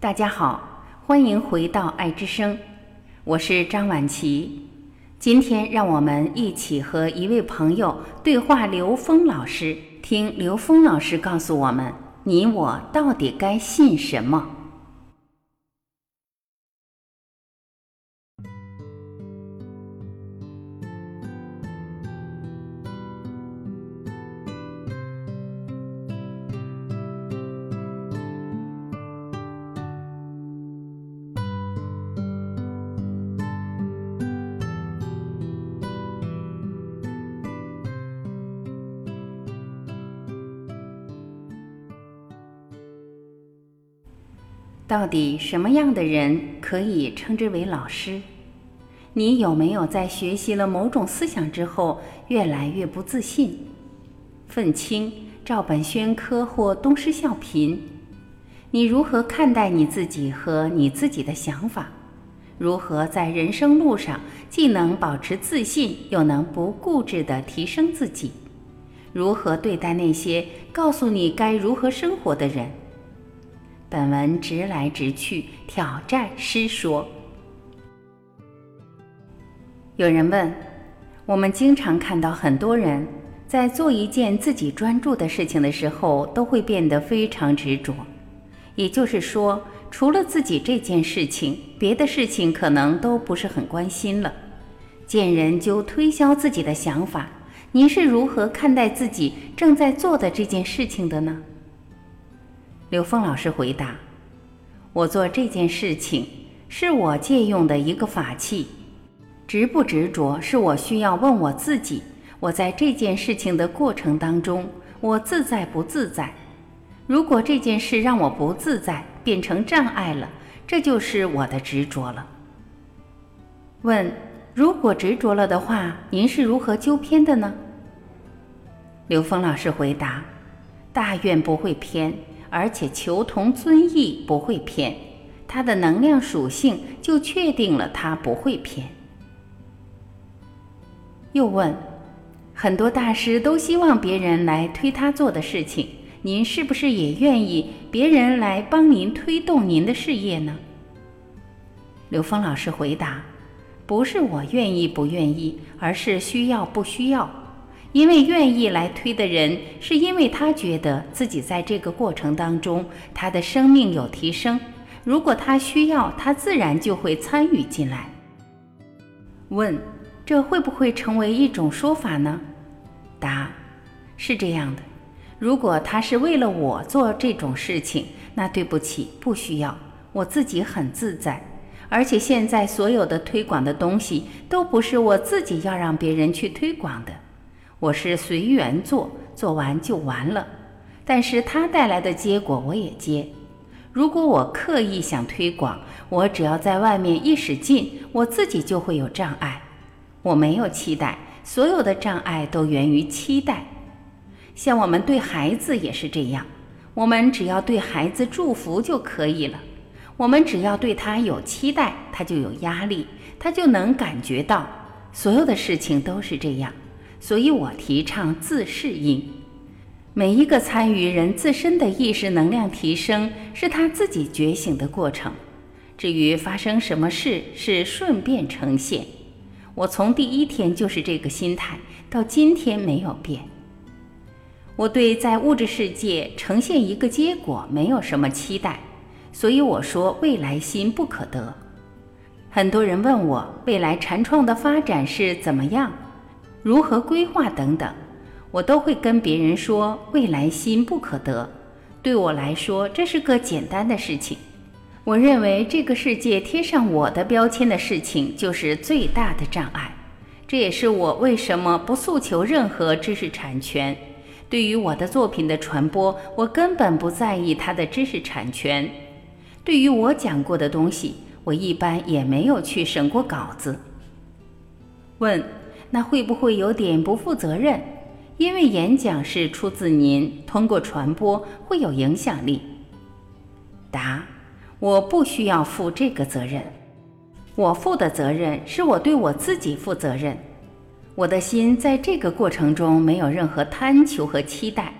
大家好，欢迎回到爱之声，我是张婉琪。今天让我们一起和一位朋友对话刘峰老师，听刘峰老师告诉我们：你我到底该信什么？到底什么样的人可以称之为老师？你有没有在学习了某种思想之后，越来越不自信？愤青、照本宣科或东施效颦？你如何看待你自己和你自己的想法？如何在人生路上既能保持自信，又能不固执地提升自己？如何对待那些告诉你该如何生活的人？本文直来直去，挑战师说。有人问：我们经常看到很多人在做一件自己专注的事情的时候，都会变得非常执着。也就是说，除了自己这件事情，别的事情可能都不是很关心了。见人就推销自己的想法。您是如何看待自己正在做的这件事情的呢？刘峰老师回答：“我做这件事情是我借用的一个法器，执不执着是我需要问我自己。我在这件事情的过程当中，我自在不自在？如果这件事让我不自在，变成障碍了，这就是我的执着了。问：如果执着了的话，您是如何纠偏的呢？”刘峰老师回答：“大愿不会偏。”而且求同尊异不会偏，它的能量属性就确定了它不会偏。又问，很多大师都希望别人来推他做的事情，您是不是也愿意别人来帮您推动您的事业呢？刘峰老师回答：不是我愿意不愿意，而是需要不需要。因为愿意来推的人，是因为他觉得自己在这个过程当中，他的生命有提升。如果他需要，他自然就会参与进来。问：这会不会成为一种说法呢？答：是这样的。如果他是为了我做这种事情，那对不起，不需要，我自己很自在。而且现在所有的推广的东西，都不是我自己要让别人去推广的。我是随缘做，做完就完了。但是它带来的结果我也接。如果我刻意想推广，我只要在外面一使劲，我自己就会有障碍。我没有期待，所有的障碍都源于期待。像我们对孩子也是这样，我们只要对孩子祝福就可以了。我们只要对他有期待，他就有压力，他就能感觉到。所有的事情都是这样。所以我提倡自适应。每一个参与人自身的意识能量提升，是他自己觉醒的过程。至于发生什么事，是顺便呈现。我从第一天就是这个心态，到今天没有变。我对在物质世界呈现一个结果没有什么期待，所以我说未来心不可得。很多人问我未来禅创的发展是怎么样？如何规划等等，我都会跟别人说未来心不可得。对我来说，这是个简单的事情。我认为这个世界贴上我的标签的事情就是最大的障碍。这也是我为什么不诉求任何知识产权。对于我的作品的传播，我根本不在意它的知识产权。对于我讲过的东西，我一般也没有去审过稿子。问。那会不会有点不负责任？因为演讲是出自您，通过传播会有影响力。答：我不需要负这个责任，我负的责任是我对我自己负责任。我的心在这个过程中没有任何贪求和期待，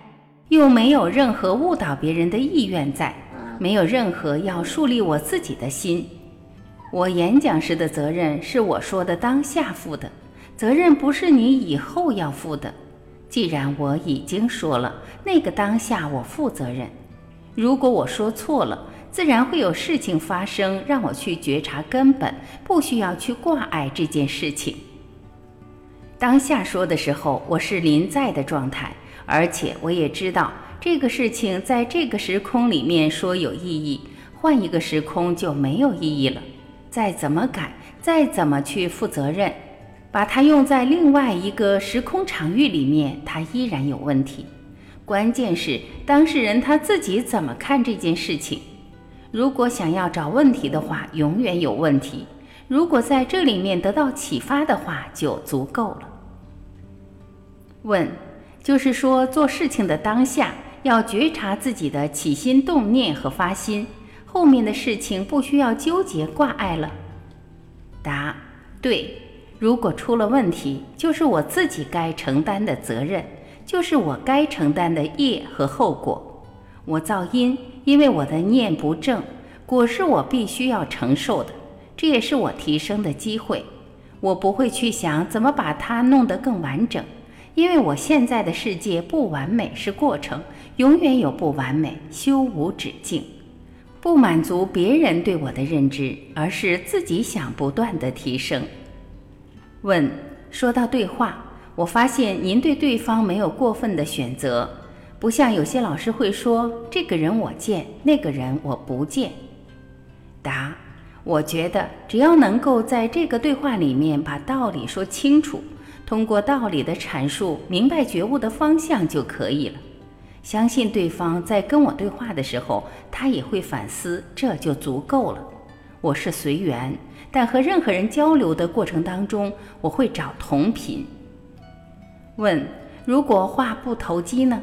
又没有任何误导别人的意愿在。没有任何要树立我自己的心。我演讲时的责任是我说的当下负的，责任不是你以后要负的。既然我已经说了，那个当下我负责任。如果我说错了，自然会有事情发生，让我去觉察根本，不需要去挂碍这件事情。当下说的时候，我是临在的状态，而且我也知道这个事情在这个时空里面说有意义，换一个时空就没有意义了。再怎么改，再怎么去负责任，把它用在另外一个时空场域里面，它依然有问题。关键是当事人他自己怎么看这件事情。如果想要找问题的话，永远有问题；如果在这里面得到启发的话，就足够了。问，就是说做事情的当下要觉察自己的起心动念和发心，后面的事情不需要纠结挂碍了。答，对。如果出了问题，就是我自己该承担的责任，就是我该承担的业和后果。我造因。因为我的念不正，果是我必须要承受的，这也是我提升的机会。我不会去想怎么把它弄得更完整，因为我现在的世界不完美是过程，永远有不完美，修无止境。不满足别人对我的认知，而是自己想不断的提升。问：说到对话，我发现您对对方没有过分的选择。不像有些老师会说：“这个人我见，那个人我不见。”答：我觉得只要能够在这个对话里面把道理说清楚，通过道理的阐述明白觉悟的方向就可以了。相信对方在跟我对话的时候，他也会反思，这就足够了。我是随缘，但和任何人交流的过程当中，我会找同频。问：如果话不投机呢？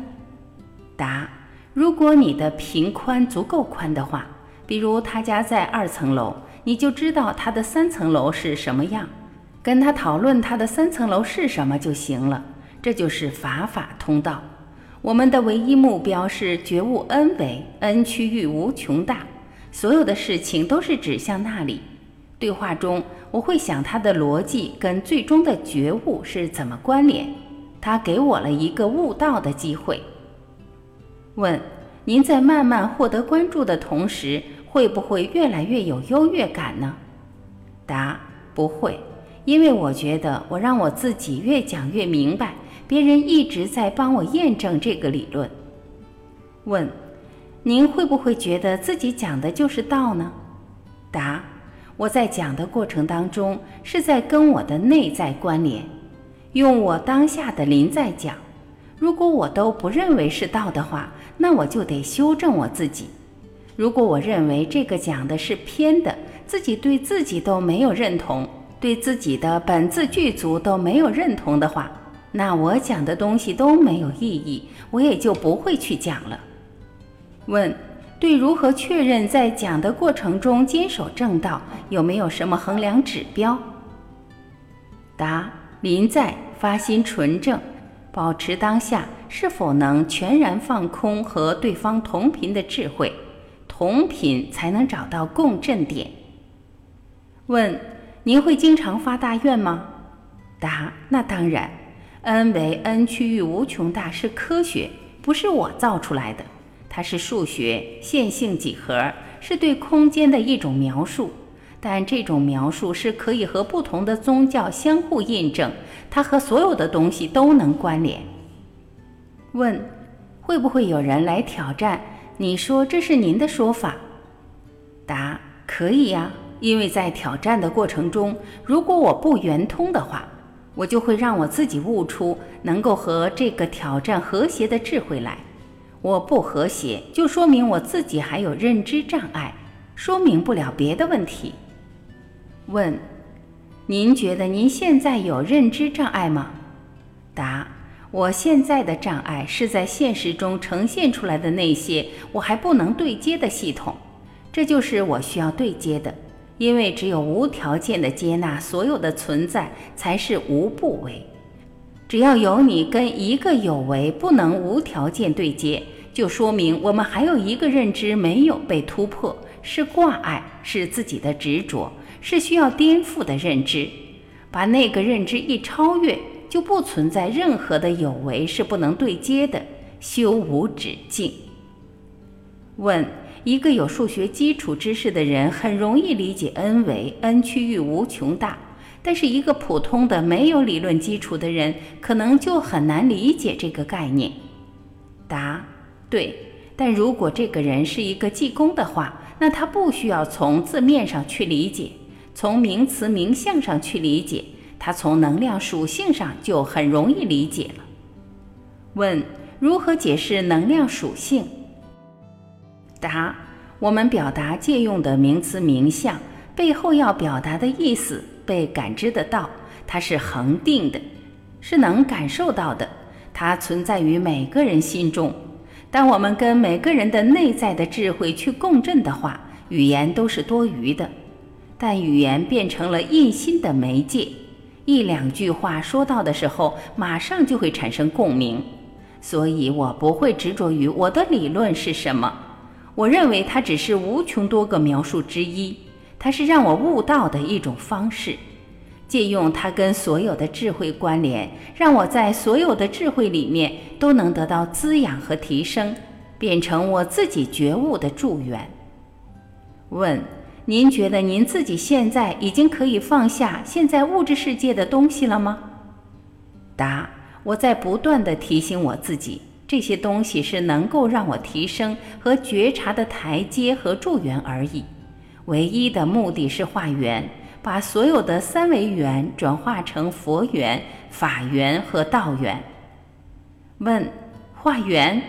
答：如果你的频宽足够宽的话，比如他家在二层楼，你就知道他的三层楼是什么样，跟他讨论他的三层楼是什么就行了。这就是法法通道。我们的唯一目标是觉悟 n 维 n 区域无穷大，所有的事情都是指向那里。对话中，我会想他的逻辑跟最终的觉悟是怎么关联。他给我了一个悟道的机会。问：您在慢慢获得关注的同时，会不会越来越有优越感呢？答：不会，因为我觉得我让我自己越讲越明白，别人一直在帮我验证这个理论。问：您会不会觉得自己讲的就是道呢？答：我在讲的过程当中是在跟我的内在关联，用我当下的临在讲。如果我都不认为是道的话，那我就得修正我自己。如果我认为这个讲的是偏的，自己对自己都没有认同，对自己的本自具足都没有认同的话，那我讲的东西都没有意义，我也就不会去讲了。问：对如何确认在讲的过程中坚守正道，有没有什么衡量指标？答：临在，发心纯正。保持当下，是否能全然放空和对方同频的智慧？同频才能找到共振点。问：您会经常发大愿吗？答：那当然。n 为 n 区域无穷大是科学，不是我造出来的，它是数学线性几何，是对空间的一种描述。但这种描述是可以和不同的宗教相互印证，它和所有的东西都能关联。问：会不会有人来挑战？你说这是您的说法？答：可以呀，因为在挑战的过程中，如果我不圆通的话，我就会让我自己悟出能够和这个挑战和谐的智慧来。我不和谐，就说明我自己还有认知障碍，说明不了别的问题。问：您觉得您现在有认知障碍吗？答：我现在的障碍是在现实中呈现出来的那些我还不能对接的系统，这就是我需要对接的。因为只有无条件的接纳所有的存在，才是无不为。只要有你跟一个有为不能无条件对接，就说明我们还有一个认知没有被突破，是挂碍，是自己的执着，是需要颠覆的认知。把那个认知一超越，就不存在任何的有为是不能对接的，修无止境。问：一个有数学基础知识的人很容易理解 n 为 n 区域无穷大，但是一个普通的没有理论基础的人，可能就很难理解这个概念。答。对，但如果这个人是一个济公的话，那他不需要从字面上去理解，从名词名相上去理解，他从能量属性上就很容易理解了。问：如何解释能量属性？答：我们表达借用的名词名相背后要表达的意思被感知得到，它是恒定的，是能感受到的，它存在于每个人心中。当我们跟每个人的内在的智慧去共振的话，语言都是多余的。但语言变成了印心的媒介，一两句话说到的时候，马上就会产生共鸣。所以我不会执着于我的理论是什么，我认为它只是无穷多个描述之一，它是让我悟道的一种方式。借用它跟所有的智慧关联，让我在所有的智慧里面都能得到滋养和提升，变成我自己觉悟的助缘。问：您觉得您自己现在已经可以放下现在物质世界的东西了吗？答：我在不断的提醒我自己，这些东西是能够让我提升和觉察的台阶和助缘而已，唯一的目的是化缘。把所有的三维缘转化成佛缘、法缘和道缘。问：化缘？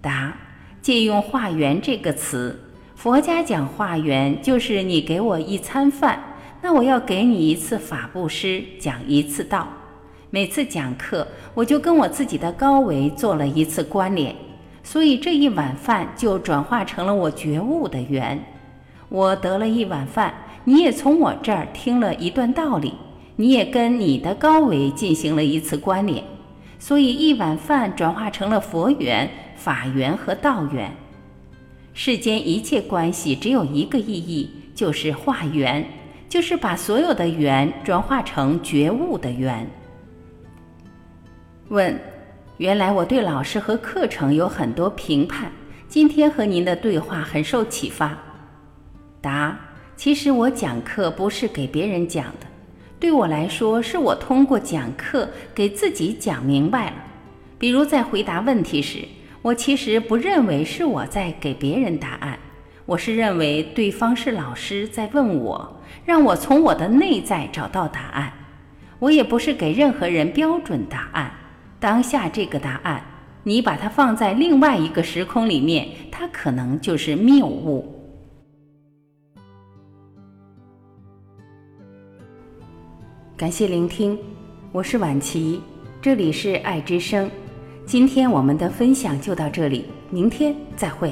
答：借用“化缘”这个词，佛家讲化缘，就是你给我一餐饭，那我要给你一次法布施，讲一次道。每次讲课，我就跟我自己的高维做了一次关联，所以这一碗饭就转化成了我觉悟的缘。我得了一碗饭。你也从我这儿听了一段道理，你也跟你的高维进行了一次关联，所以一碗饭转化成了佛缘、法缘和道缘。世间一切关系只有一个意义，就是化缘，就是把所有的缘转化成觉悟的缘。问：原来我对老师和课程有很多评判，今天和您的对话很受启发。答。其实我讲课不是给别人讲的，对我来说，是我通过讲课给自己讲明白了。比如在回答问题时，我其实不认为是我在给别人答案，我是认为对方是老师在问我，让我从我的内在找到答案。我也不是给任何人标准答案，当下这个答案，你把它放在另外一个时空里面，它可能就是谬误。感谢聆听，我是婉琪，这里是爱之声。今天我们的分享就到这里，明天再会。